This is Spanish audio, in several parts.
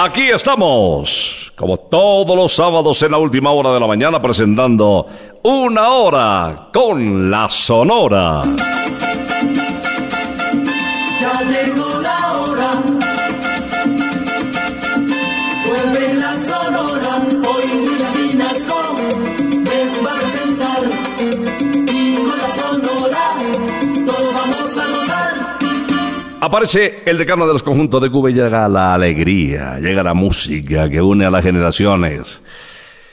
Aquí estamos, como todos los sábados en la última hora de la mañana, presentando una hora con la Sonora. Aparece el decano de los conjuntos de Cuba y llega la alegría, llega la música que une a las generaciones.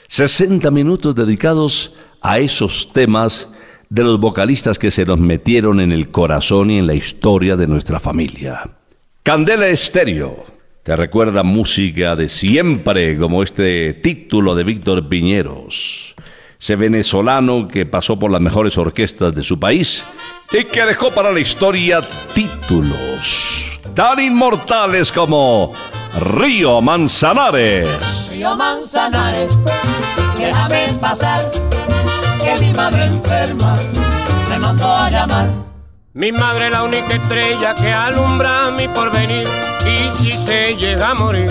60 minutos dedicados a esos temas de los vocalistas que se nos metieron en el corazón y en la historia de nuestra familia. Candela Estéreo te recuerda música de siempre, como este título de Víctor Piñeros, ese venezolano que pasó por las mejores orquestas de su país y que dejó para la historia títulos tan inmortales como Río Manzanares. Río Manzanares, déjame pasar, que mi madre enferma me mandó a llamar. Mi madre la única estrella que alumbra mi porvenir y si se llega a morir,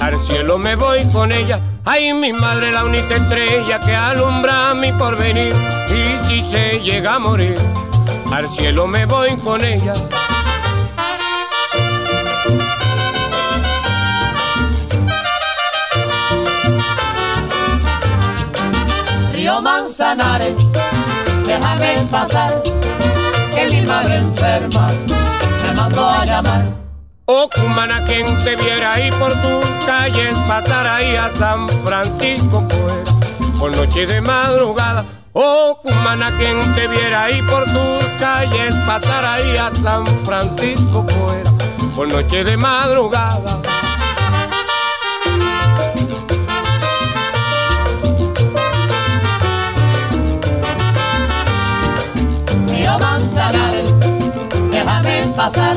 al cielo me voy con ella. Ay, mi madre, la única estrella que alumbra mi porvenir. Y si se llega a morir, al cielo me voy con ella. Río Manzanares, déjame pasar, que mi madre enferma me mandó a llamar. Oh, cumana, quien te viera ahí por tus calles, pasar ahí a San Francisco, pues, por noche de madrugada. Oh, cumana, quien te viera ahí por tus calles, pasar ahí a San Francisco, pues, por noche de madrugada. Río Manzanares, déjame pasar,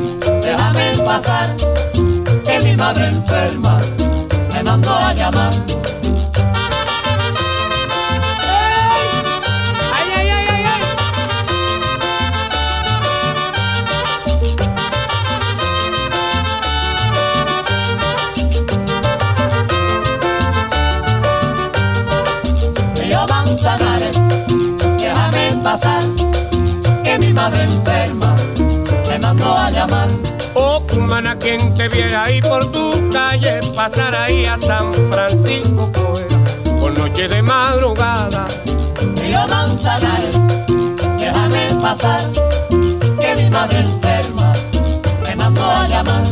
pasar, que mi madre enferma me mandó a llamar. Te viera ahí por tu calle, pasar ahí a San Francisco, pues, por noche de madrugada. Río Manzanares, déjame pasar, que mi madre enferma me mandó a llamar.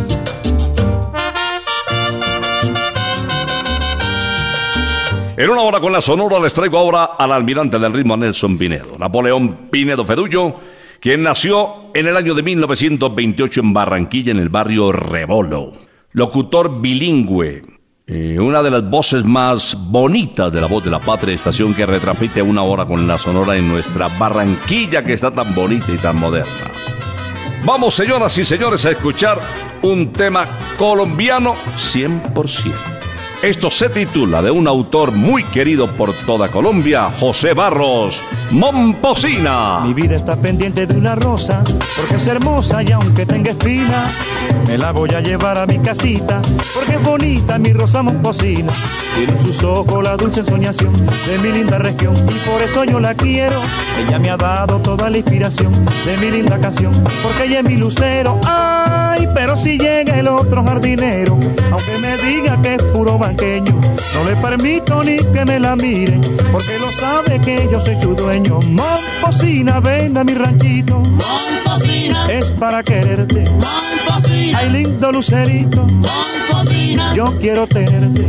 En una hora con la sonora les traigo ahora al almirante del ritmo Nelson Pinedo, Napoleón Pinedo Fedullo, quien nació en el año de 1928 en Barranquilla, en el barrio Rebolo. Locutor bilingüe, eh, una de las voces más bonitas de la voz de la patria, estación que retransmite una hora con la sonora en nuestra Barranquilla que está tan bonita y tan moderna. Vamos, señoras y señores, a escuchar un tema colombiano 100%. Esto se titula de un autor muy querido por toda Colombia, José Barros, Momposina. Mi vida está pendiente de una rosa, porque es hermosa y aunque tenga espina, me la voy a llevar a mi casita, porque es bonita mi rosa momposina. Tiene en sus ojos la dulce soñación de mi linda región, y por eso yo la quiero. Ella me ha dado toda la inspiración de mi linda canción, porque ella es mi lucero. Ay, pero si llega el otro jardinero, aunque me diga que es puro banqueño, no le permito ni que me la mire, porque lo sabe que yo soy su dueño. Momposina, ven a mi ranchito, Momposina, es para quererte. Momposina, Ay, lindo lucerito, Momposina, yo quiero tenerte.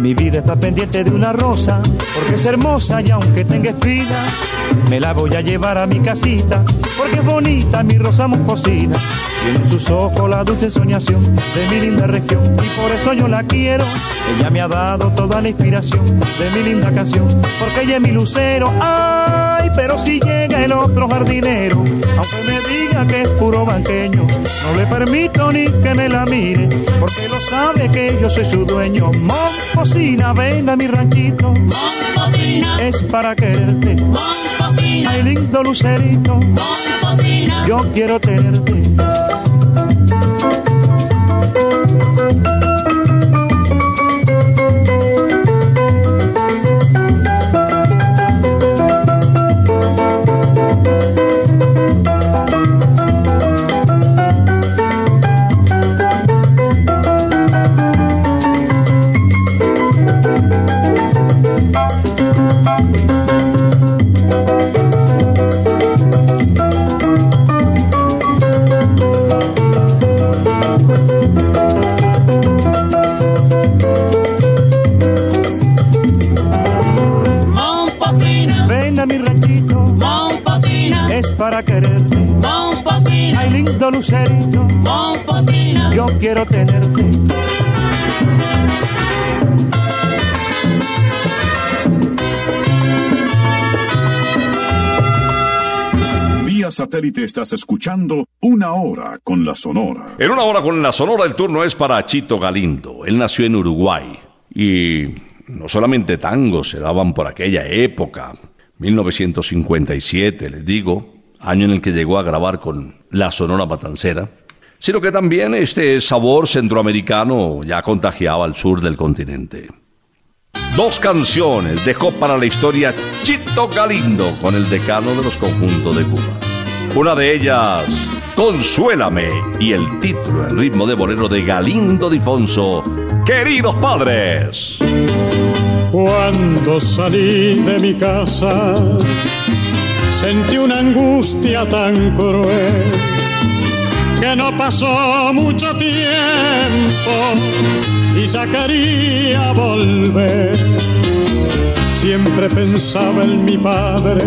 Mi vida está pendiente de una rosa, porque es hermosa y aunque tenga espinas, me la voy a llevar a mi casita, porque es bonita mi rosa momposina. Tiene en sus ojos la dulce soñación de mi linda región, y por eso yo la quiero. Ella me ha dado toda la inspiración de mi linda canción, porque ella es mi lucero. Ay, pero si llega el otro jardinero, aunque me diga que es puro banqueño, no le permito ni que me la mire, porque lo sabe que yo soy su dueño. Momposina, ven a mi ranchito, Momposina, es para quererte. Momposina, Ay, lindo lucerito, Momposina, yo quiero tenerte. Satélite estás escuchando Una Hora con la Sonora. En una hora con la Sonora el turno es para Chito Galindo. Él nació en Uruguay y no solamente tangos se daban por aquella época, 1957, les digo, año en el que llegó a grabar con la Sonora Matancera, sino que también este sabor centroamericano ya contagiaba al sur del continente. Dos canciones dejó para la historia Chito Galindo con el decano de los conjuntos de Cuba. Una de ellas, Consuélame, y el título en ritmo de bolero de Galindo Difonso, Queridos Padres. Cuando salí de mi casa, sentí una angustia tan cruel que no pasó mucho tiempo y ya quería volver. Siempre pensaba en mi padre,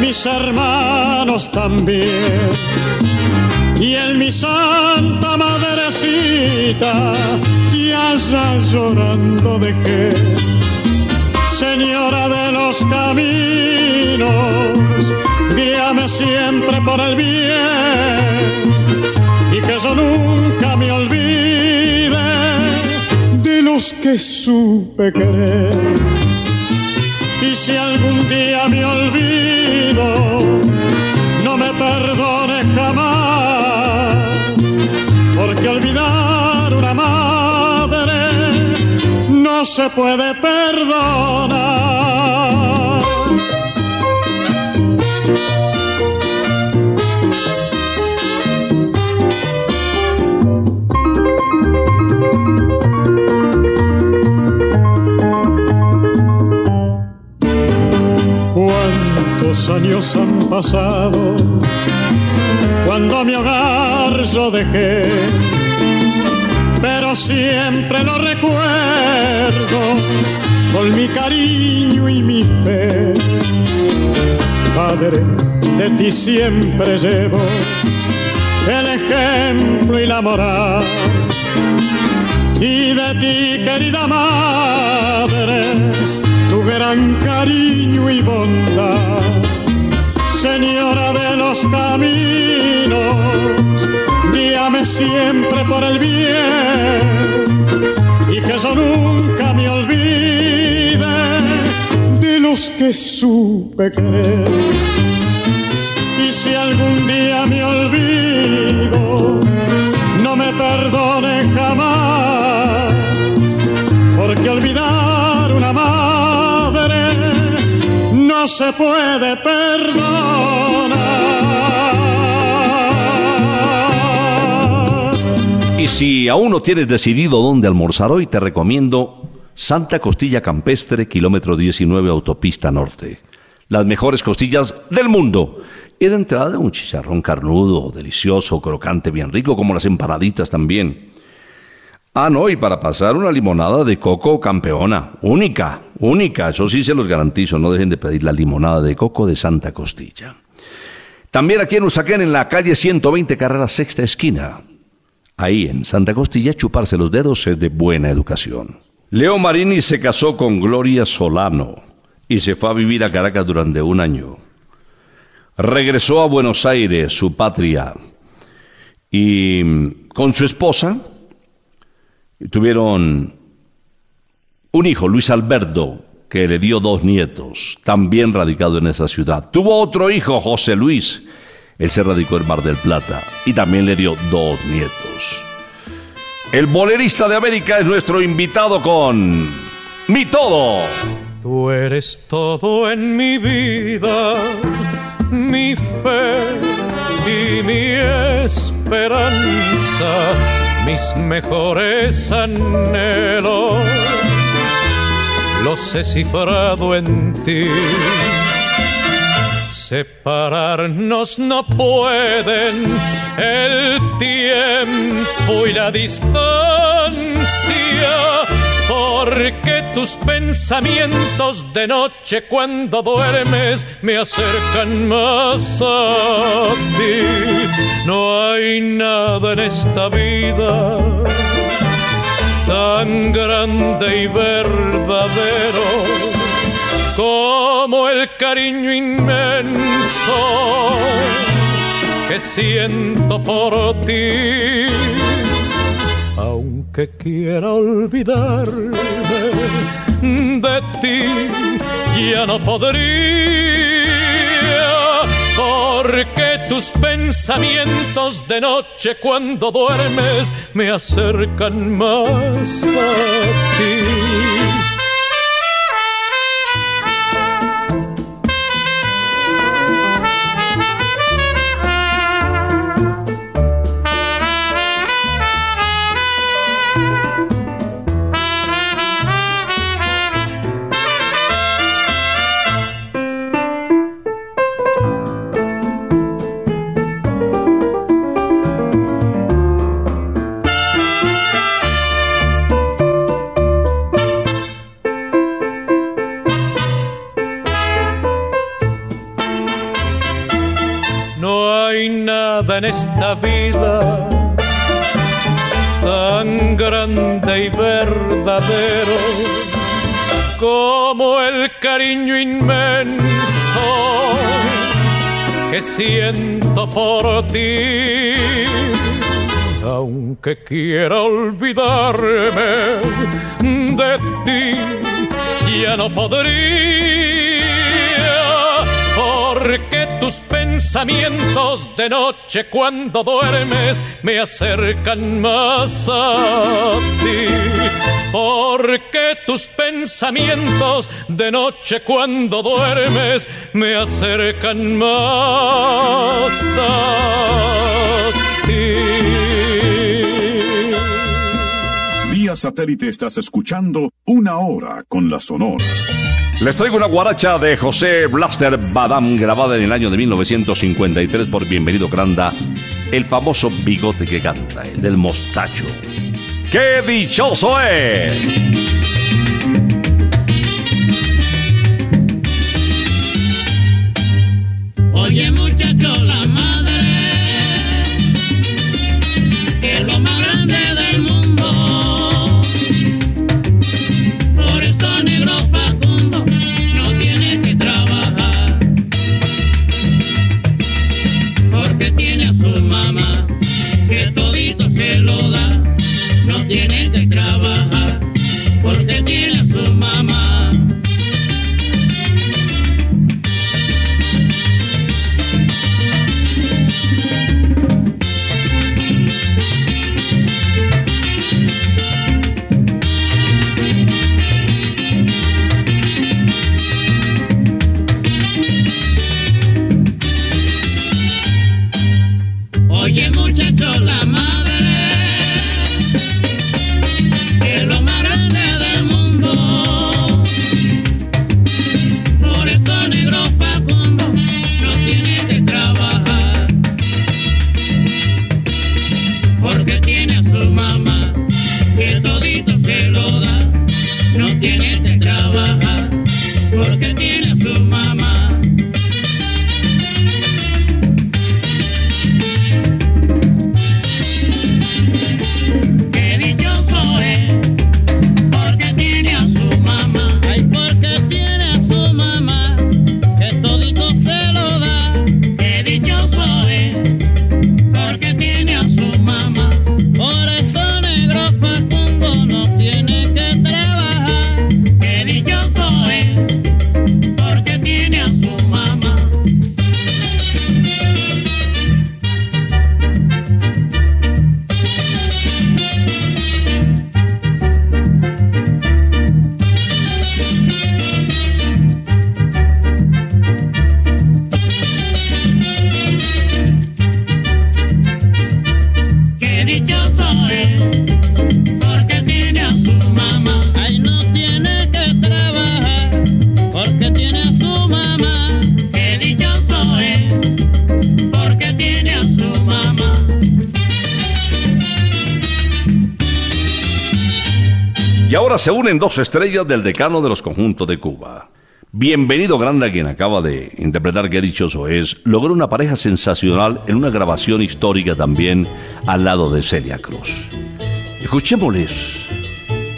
mis hermanos también y en mi santa madrecita que allá llorando dejé. Señora de los caminos, guíame siempre por el bien y que yo nunca me olvide de los que supe querer. Y si algún día me olvido, no me perdone jamás, porque olvidar una madre no se puede perdonar. ¿Cuántos años han pasado cuando mi hogar yo dejé? Pero siempre lo recuerdo con mi cariño y mi fe. Padre, de ti siempre llevo el ejemplo y la moral. Y de ti, querida madre, tu gran cariño y bondad. Señora de los caminos, guíame siempre por el bien y que yo nunca me olvide de los que supe querer. Y si algún día me olvido, no me perdone jamás, porque olvidar se puede perdonar. Y si aún no tienes decidido dónde almorzar hoy, te recomiendo Santa Costilla Campestre, kilómetro 19, autopista norte. Las mejores costillas del mundo. Y de entrada un chicharrón carnudo, delicioso, crocante, bien rico, como las empanaditas también. Ah, no, y para pasar una limonada de coco campeona, única, única, eso sí se los garantizo, no dejen de pedir la limonada de coco de Santa Costilla. También aquí en Usaquén, en la calle 120, carrera sexta esquina. Ahí en Santa Costilla, chuparse los dedos es de buena educación. Leo Marini se casó con Gloria Solano y se fue a vivir a Caracas durante un año. Regresó a Buenos Aires, su patria, y mm, con su esposa tuvieron un hijo, Luis Alberto, que le dio dos nietos, también radicado en esa ciudad. Tuvo otro hijo, José Luis, él se radicó en Mar del Plata y también le dio dos nietos. El bolerista de América es nuestro invitado con Mi Todo. Tú eres todo en mi vida, mi fe y mi esperanza, mis mejores anhelos. Los he cifrado en ti. Separarnos no pueden el tiempo y la distancia, porque tus pensamientos de noche cuando duermes me acercan más a ti. No hay nada en esta vida tan grande y verdadero como el cariño inmenso que siento por ti. Aunque quiera olvidarme de ti, ya no podría porque tus pensamientos de noche cuando duermes me acercan más a ti. Esta vida tan grande y verdadero como el cariño inmenso que siento por ti. Aunque quiera olvidarme de ti, ya no podría tus pensamientos de noche cuando duermes me acercan más a ti. Porque tus pensamientos de noche cuando duermes me acercan más a ti. Vía satélite estás escuchando una hora con la Sonora. Les traigo una guaracha de José Blaster Badam grabada en el año de 1953 por Bienvenido Granda, el famoso bigote que canta, el del mostacho. ¡Qué dichoso es! Se unen dos estrellas del decano de los conjuntos de Cuba. Bienvenido Granda, quien acaba de interpretar Qué dichoso es, logró una pareja sensacional en una grabación histórica también al lado de Celia Cruz. Escuchémosles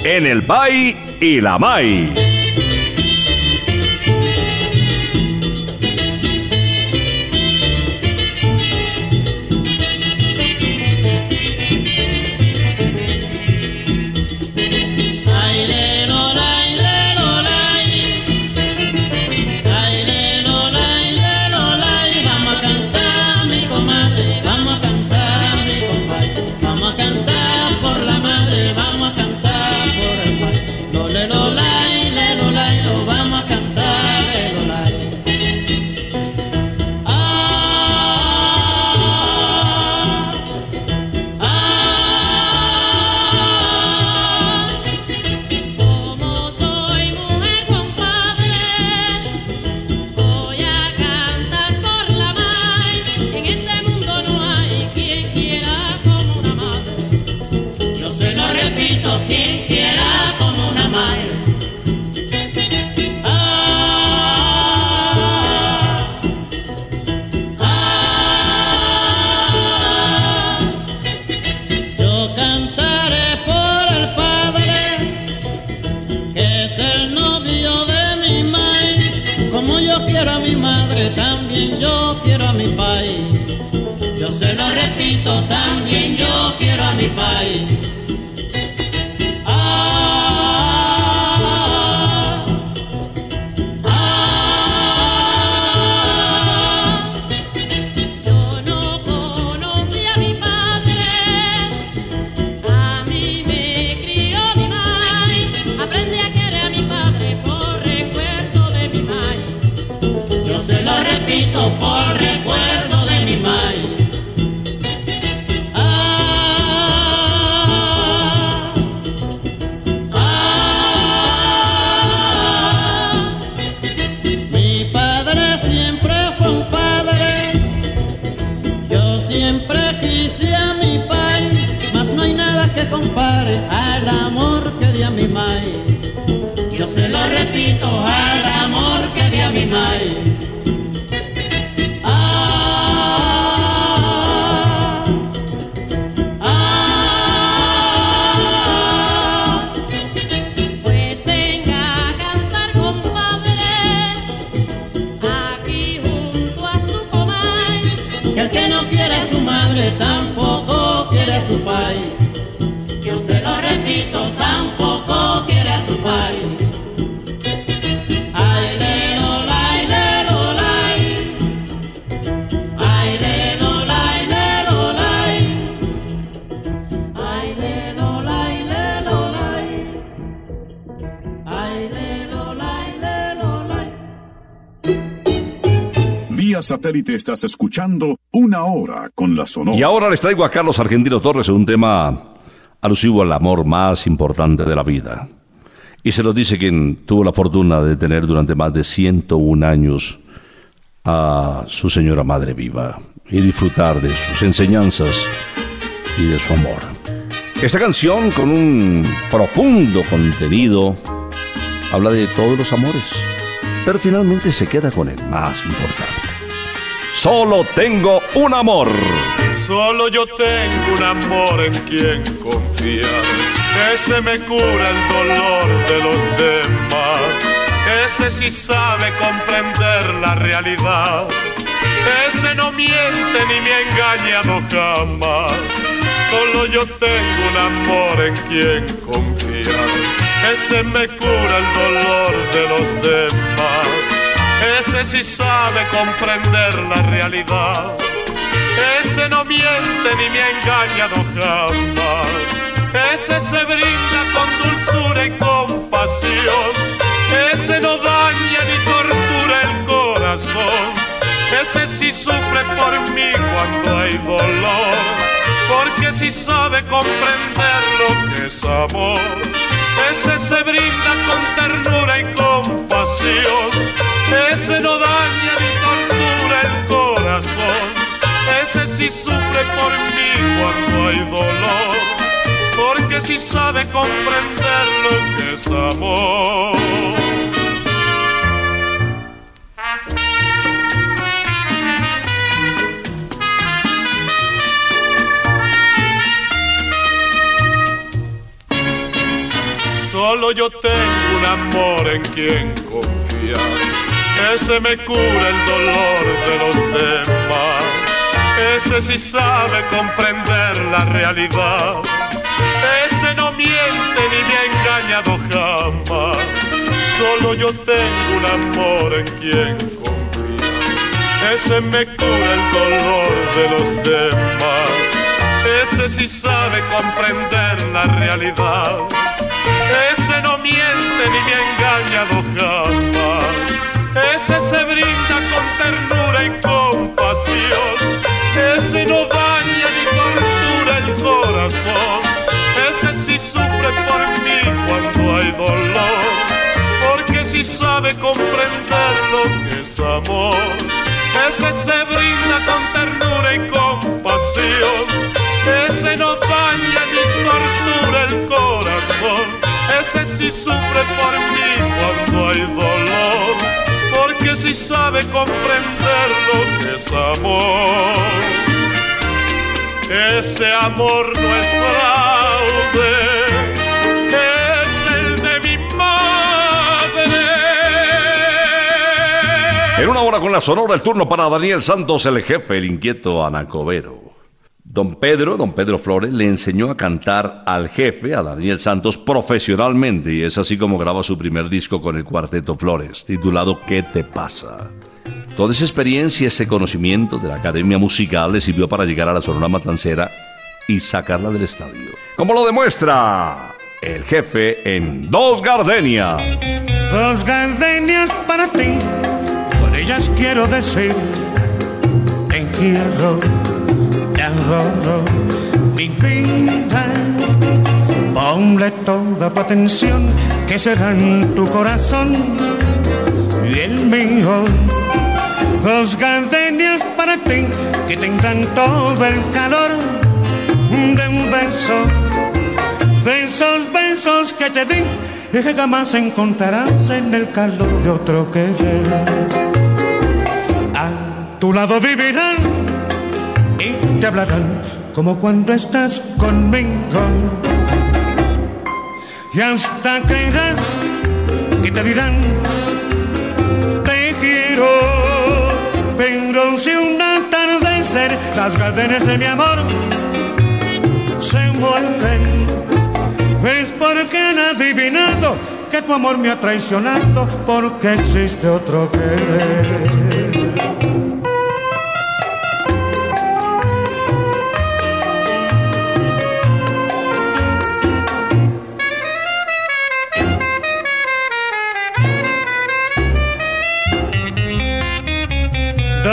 en el Pai y la Mai. Al amor que di a mi mai. Satélite estás escuchando Una Hora con la Sonora. Y ahora les traigo a Carlos Argentino Torres un tema alusivo al amor más importante de la vida. Y se lo dice quien tuvo la fortuna de tener durante más de 101 años a su señora madre viva y disfrutar de sus enseñanzas y de su amor. Esta canción con un profundo contenido habla de todos los amores, pero finalmente se queda con el más importante. Solo tengo un amor. Solo yo tengo un amor en quien confiar. Ese me cura el dolor de los demás. Ese sí sabe comprender la realidad. Ese no miente ni me ha engañado jamás. Solo yo tengo un amor en quien confiar. Ese me cura el dolor de los demás. Ese sí sabe comprender la realidad. Ese no miente ni me ha engañado jamás. Ese se brinda con dulzura y compasión. Ese no daña ni tortura el corazón. Ese sí sufre por mí cuando hay dolor. Porque sí sabe comprender lo que es amor. Ese se brinda con ternura y compasión. Ese no daña ni tortura el corazón. Ese sí sufre por mí cuando hay dolor. Porque sí sabe comprender lo que es amor. Solo yo tengo un amor en quien confiar. Ese me cura el dolor de los demás. Ese sí sabe comprender la realidad. Ese no miente ni me ha engañado jamás. Solo yo tengo un amor en quien confiar. Ese me cura el dolor de los demás. Ese sí sabe comprender la realidad. Ese no miente ni me ha engañado jamás. Ese se brinda con ternura y compasión. Ese no daña ni tortura el corazón. Ese sí sufre por mí cuando hay dolor. Porque sí sabe comprender lo que es amor. Ese se brinda con ternura y compasión. Ese no daña ni tortura el corazón. Ese sí sufre por mí cuando hay dolor. Sí sabe comprender lo que es amor. Ese amor no es fraude. Es el de mi madre. En una hora con la sonora, el turno para Daniel Santos, el jefe, el inquieto Anacobero. Don Pedro, don Pedro Flores, le enseñó a cantar al jefe, a Daniel Santos, profesionalmente, y es así como graba su primer disco con el Cuarteto Flores, titulado ¿Qué te pasa? Toda esa experiencia, ese conocimiento de la academia musical le sirvió para llegar a la Sonora Matancera y sacarla del estadio. Como lo demuestra el jefe en Dos Gardenia. Dos gardenias para ti, con ellas quiero decir, te quiero, mi vida. Ponle toda tu atención, que será en tu corazón y el mío. Dos gardenias para ti, que tendrán todo el calor de un beso de esos besos que te di y que jamás encontrarás en el calor de otro querer. A tu lado vivirán te hablarán como cuando estás conmigo. Y hasta creerás que te dirán te quiero, pero si un atardecer las gardenias de mi amor se mueren es porque han adivinado que tu amor me ha traicionado porque existe otro querer.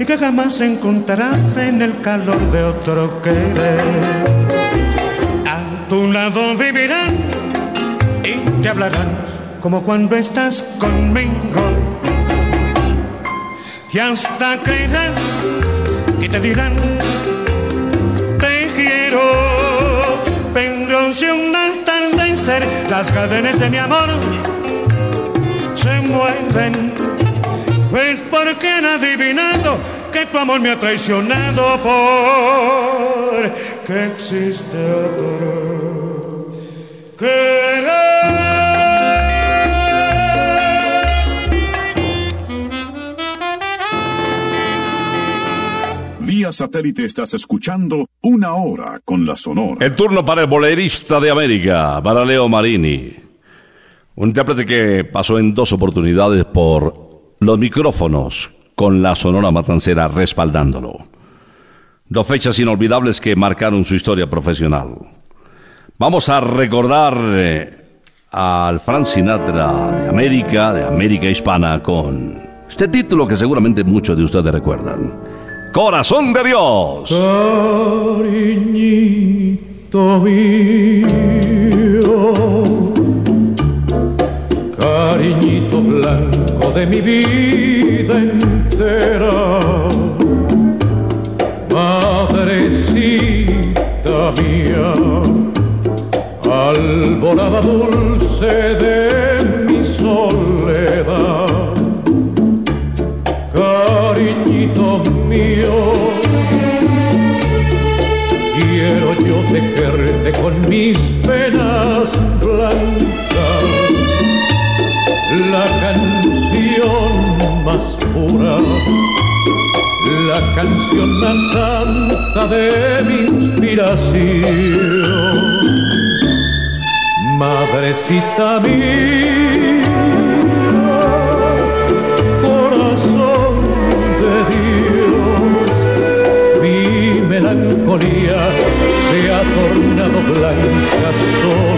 y que jamás encontrarás en el calor de otro querer. A tu lado vivirán y te hablarán como cuando estás conmigo. Y hasta creerás que te dirán, te quiero, pero si un atardecer las cadenas de mi amor se mueven, pues porque han adivinado que tu amor me ha traicionado por que existe otro Vía satélite estás escuchando Una Hora con la Sonora. El turno para el bolerista de América, para Leo Marini. Un intérprete que pasó en dos oportunidades por los micrófonos con la Sonora Matancera respaldándolo. Dos fechas inolvidables que marcaron su historia profesional. Vamos a recordar eh, al Frank Sinatra de América, de América Hispana, con este título que seguramente muchos de ustedes recuerdan. Corazón de Dios. Cariñito mío, cariñito de mi vida entera. Madrecita mía, alborada dulce de mi soledad, cariñito mío, quiero yo tejerte con mis penas la canción más santa de mi inspiración. Madrecita mía, corazón de Dios, mi melancolía se ha tornado blanca solo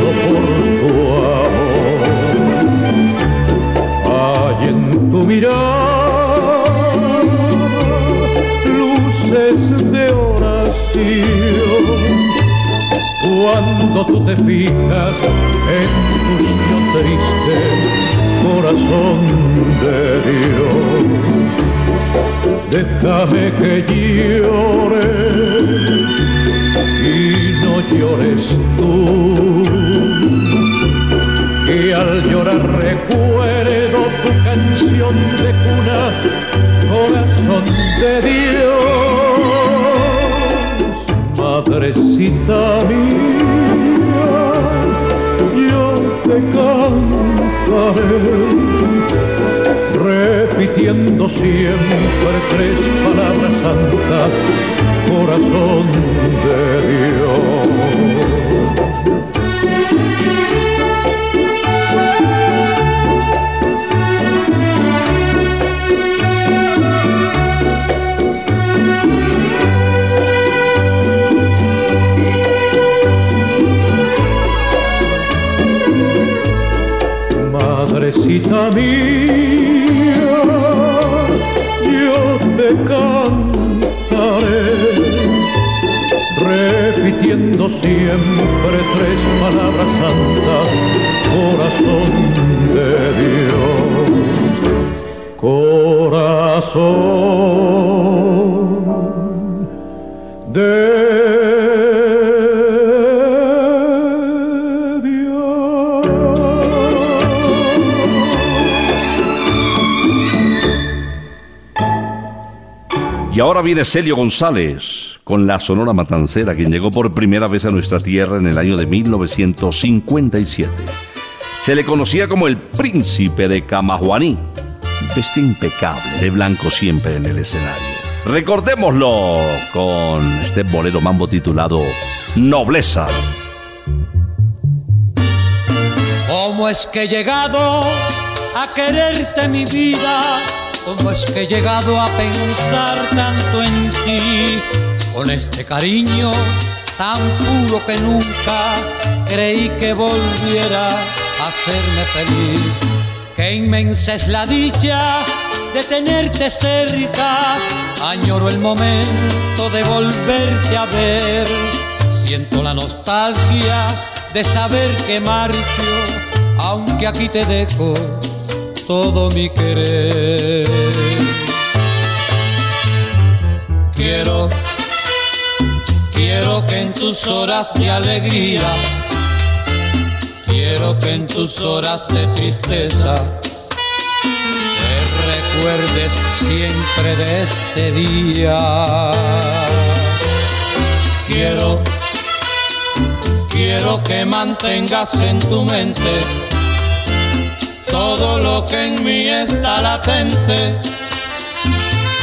Cuando tú te fijas en tu niño triste, corazón de Dios, déjame que llore y no llores tú. Y al llorar recuerdo tu canción de cuna, corazón de Dios, madrecita mía, yo te cantaré, repitiendo siempre tres palabras santas, corazón de Dios. Madrecita mía, yo te cantaré, repitiendo siempre tres palabras santas, corazón de Dios, corazón viene Celio González con la Sonora Matancera, quien llegó por primera vez a nuestra tierra en el año de 1957. Se le conocía como el príncipe de Camajuaní. Vestía impecable, de blanco siempre en el escenario. Recordémoslo con este bolero mambo titulado Nobleza. ¿Cómo es que he llegado a quererte mi vida? ¿Cómo es que he llegado a pensar tanto en ti? Con este cariño tan puro que nunca creí que volvieras a hacerme feliz. Qué inmensa es la dicha de tenerte cerca. Añoro el momento de volverte a ver. Siento la nostalgia de saber que marcho, aunque aquí te dejo todo mi querer. Quiero, quiero que en tus horas de alegría, quiero que en tus horas de tristeza, te recuerdes siempre de este día. Quiero, quiero que mantengas en tu mente todo lo que en mí está latente,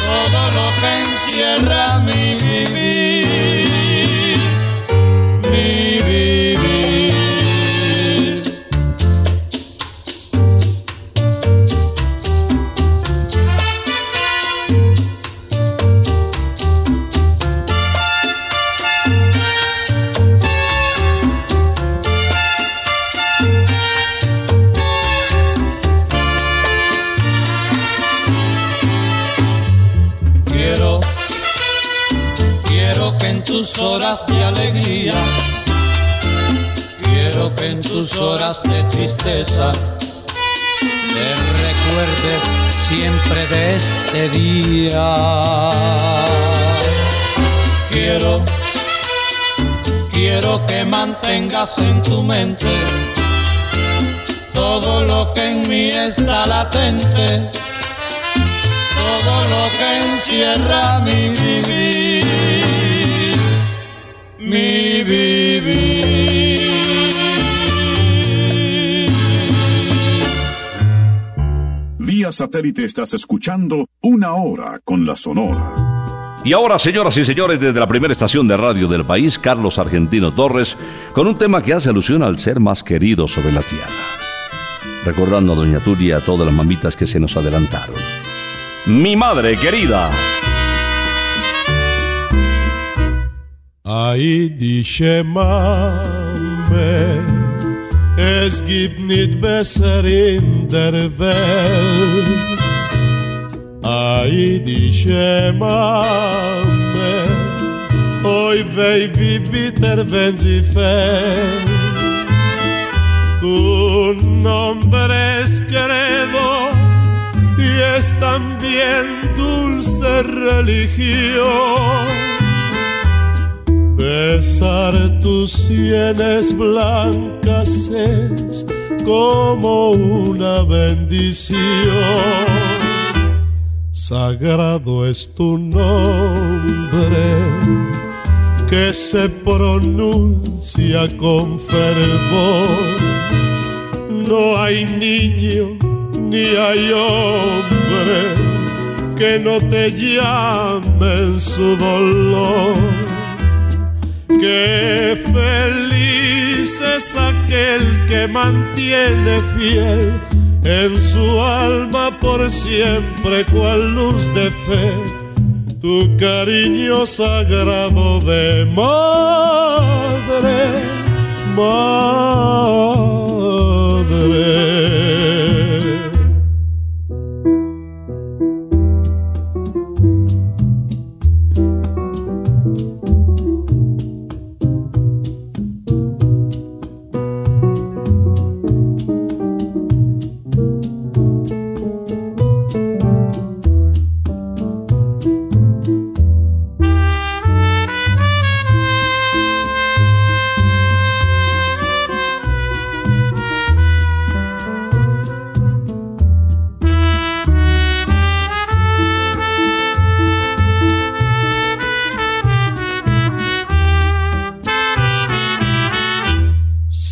todo lo que encierra mi vivir, tus horas de alegría, quiero que en tus horas de tristeza, te recuerdes siempre de este día. Quiero, quiero que mantengas en tu mente todo lo que en mí está latente, todo lo que encierra mi vivir, mi vivir. Vía satélite estás escuchando Una Hora con la Sonora. Y ahora, señoras y señores, desde la primera estación de radio del país, Carlos Argentino Torres, con un tema que hace alusión al ser más querido sobre la tierra. Recordando a Doña Turia y a todas las mamitas que se nos adelantaron. Mi madre querida. Ai dice Mame, es gibt nicht besser in der Welt. Ai dice Mame, oi wei wie bitter wenn. Tu nombre es credo y es también dulce religión. Besar tus sienes blancas es como una bendición. Sagrado es tu nombre que se pronuncia con fervor. No hay niño ni hay hombre que no te llame en su dolor. Qué feliz es aquel que mantiene fiel en su alma por siempre cual luz de fe tu cariño sagrado de madre, madre.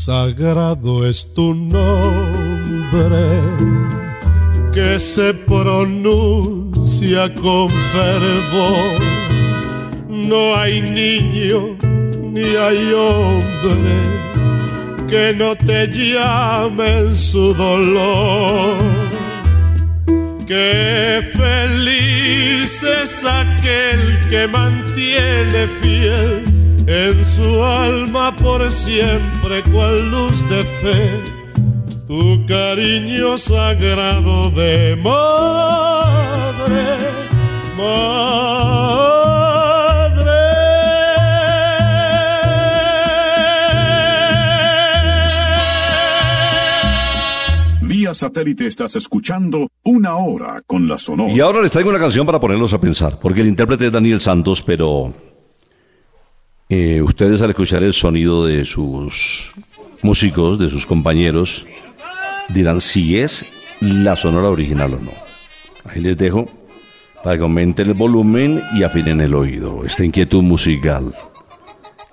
Sagrado es tu nombre que se pronuncia con fervor. No hay niño ni hay hombre que no te llame en su dolor. Qué feliz es aquel que mantiene fiel en su alma por siempre cual luz de fe tu cariño sagrado de madre, madre. Vía satélite estás escuchando Una Hora con la Sonora. Y ahora les traigo una canción para ponerlos a pensar, porque el intérprete es Daniel Santos, pero eh, ustedes al escuchar el sonido de sus músicos, de sus compañeros, dirán si es la sonora original o no. Ahí les dejo para que aumenten el volumen y afinen el oído. Esta inquietud musical.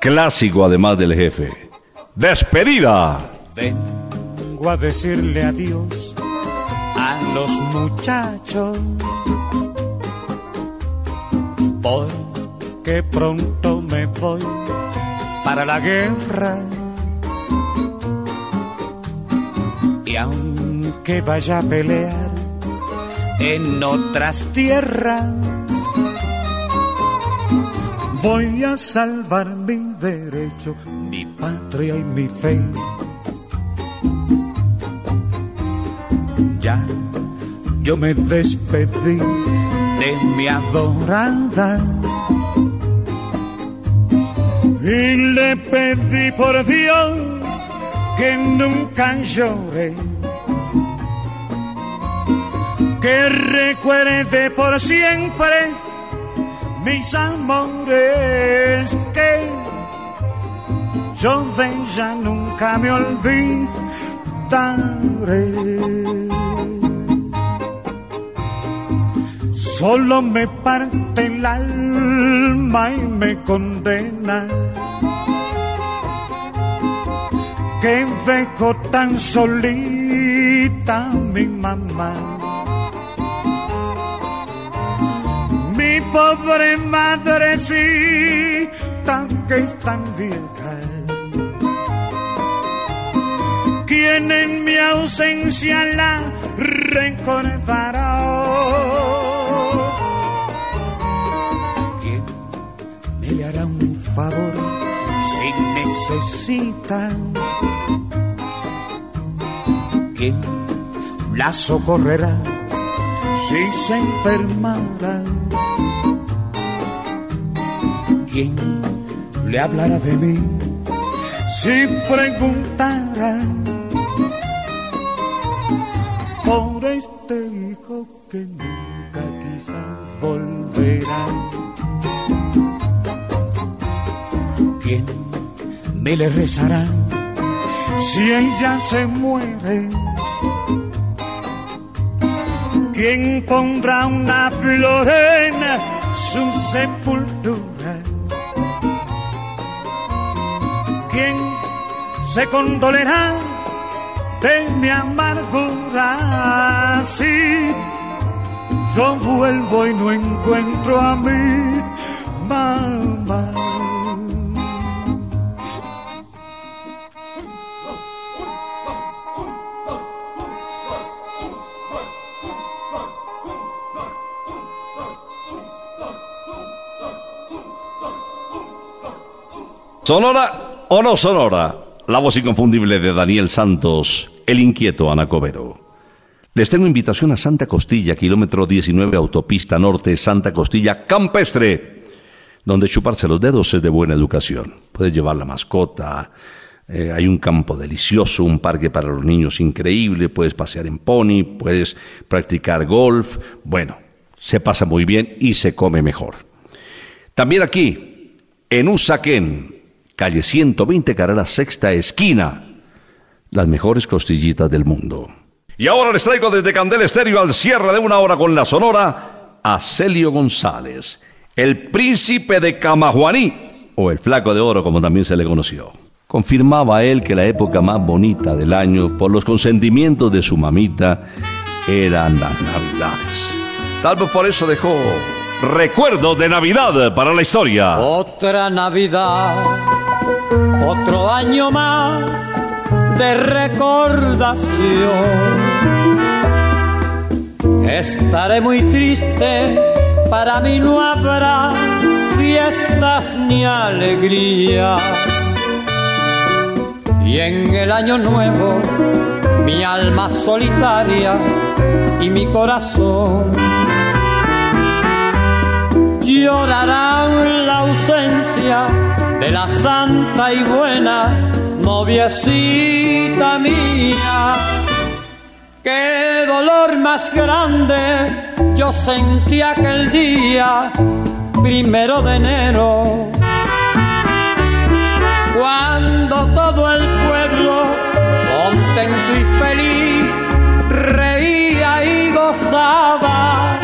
Clásico además del jefe. Despedida. Vengo a decirle adiós a los muchachos. Porque pronto me voy para la guerra. Y aunque vaya a pelear en otras tierras, voy a salvar mi derecho, mi patria y mi fe. Ya yo me despedí de mi adorada y le pedí por Dios que nunca llore que recuerde por siempre mis amores que yo de ella nunca me olvidaré. Solo me parte el alma y me condena que dejo tan solita mi mamá. Mi pobre madrecita que es tan vieja, quien en mi ausencia la recordará. Favor si necesita? ¿Quién la socorrerá si se enfermara? ¿Quién le hablará de mí si preguntara por este hijo que nunca quizás volverá? ¿Quién me le rezará si ella se muere? ¿Quién pondrá una flor en su sepultura? ¿Quién se condolerá de mi amargura? Si yo vuelvo y no encuentro a mi mamá. Sonora o no sonora, la voz inconfundible de Daniel Santos, el inquieto Anacobero. Les tengo invitación a Santa Costilla, kilómetro 19, autopista norte, Santa Costilla, campestre, donde chuparse los dedos es de buena educación. Puedes llevar la mascota, eh, hay un campo delicioso, un parque para los niños increíble, puedes pasear en pony, puedes practicar golf, bueno, se pasa muy bien y se come mejor. También aquí, en Usaquén, calle 120, carrera sexta esquina, las mejores costillitas del mundo. Y ahora les traigo desde Candel Estéreo al cierre de una hora con la sonora a Celio González, el príncipe de Camajuaní, o el flaco de oro como también se le conoció. Confirmaba él que la época más bonita del año, por los consentimientos de su mamita, eran las navidades. Tal vez por eso dejó recuerdos de Navidad para la historia. Otra Navidad, otro año más de recordación. Estaré muy triste, para mí no habrá fiestas ni alegría. Y en el año nuevo, mi alma solitaria y mi corazón llorarán la ausencia de la santa y buena noviecita mía. Qué dolor más grande yo sentí aquel día, primero de enero, cuando todo el pueblo, contento y feliz, reía y gozaba.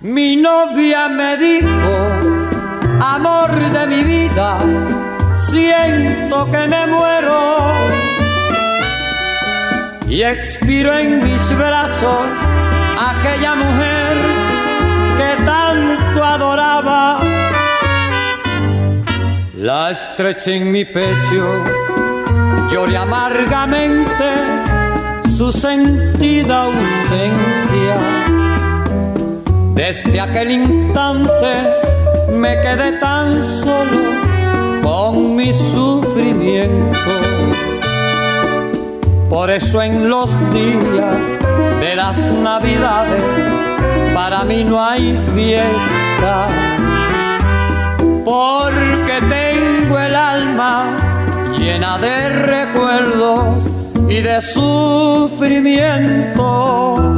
Mi novia me dijo, amor de mi vida, siento que me muero. Y expiro en mis brazos aquella mujer que tanto adoraba. La estreché en mi pecho, lloré amargamente su sentida ausencia. Desde aquel instante me quedé tan solo con mi sufrimiento. Por eso en los días de las navidades para mí no hay fiesta. Porque tengo el alma llena de recuerdos y de sufrimientos.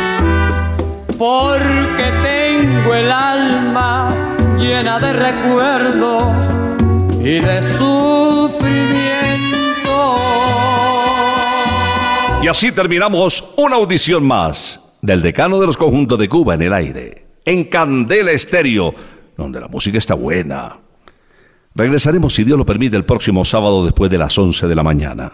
Porque tengo el alma llena de recuerdos y de sufrimiento. Y así terminamos una audición más del decano de los conjuntos de Cuba en el aire, en Candela Estéreo, donde la música está buena. Regresaremos, si Dios lo permite, el próximo sábado después de las 11 de la mañana.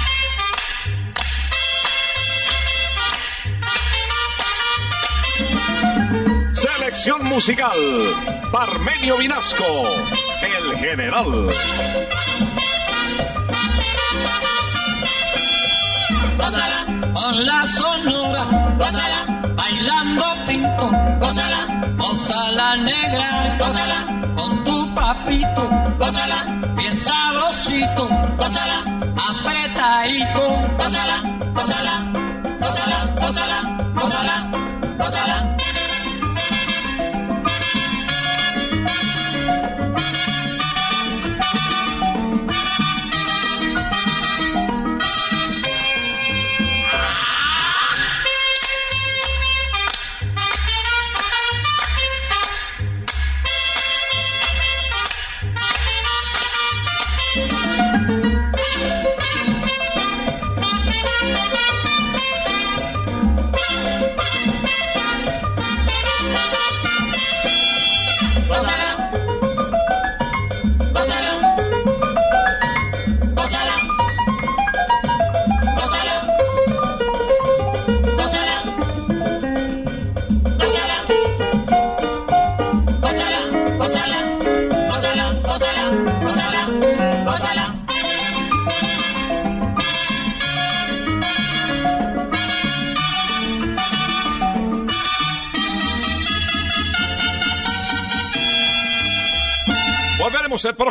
Selección musical, Parmenio Vinasco, el general. Gózala, con la sonora, gózala, bailando pinto, gózala, gózala negra, gózala, con tu papito, gózala, bien sabrosito, gózala, apretadito,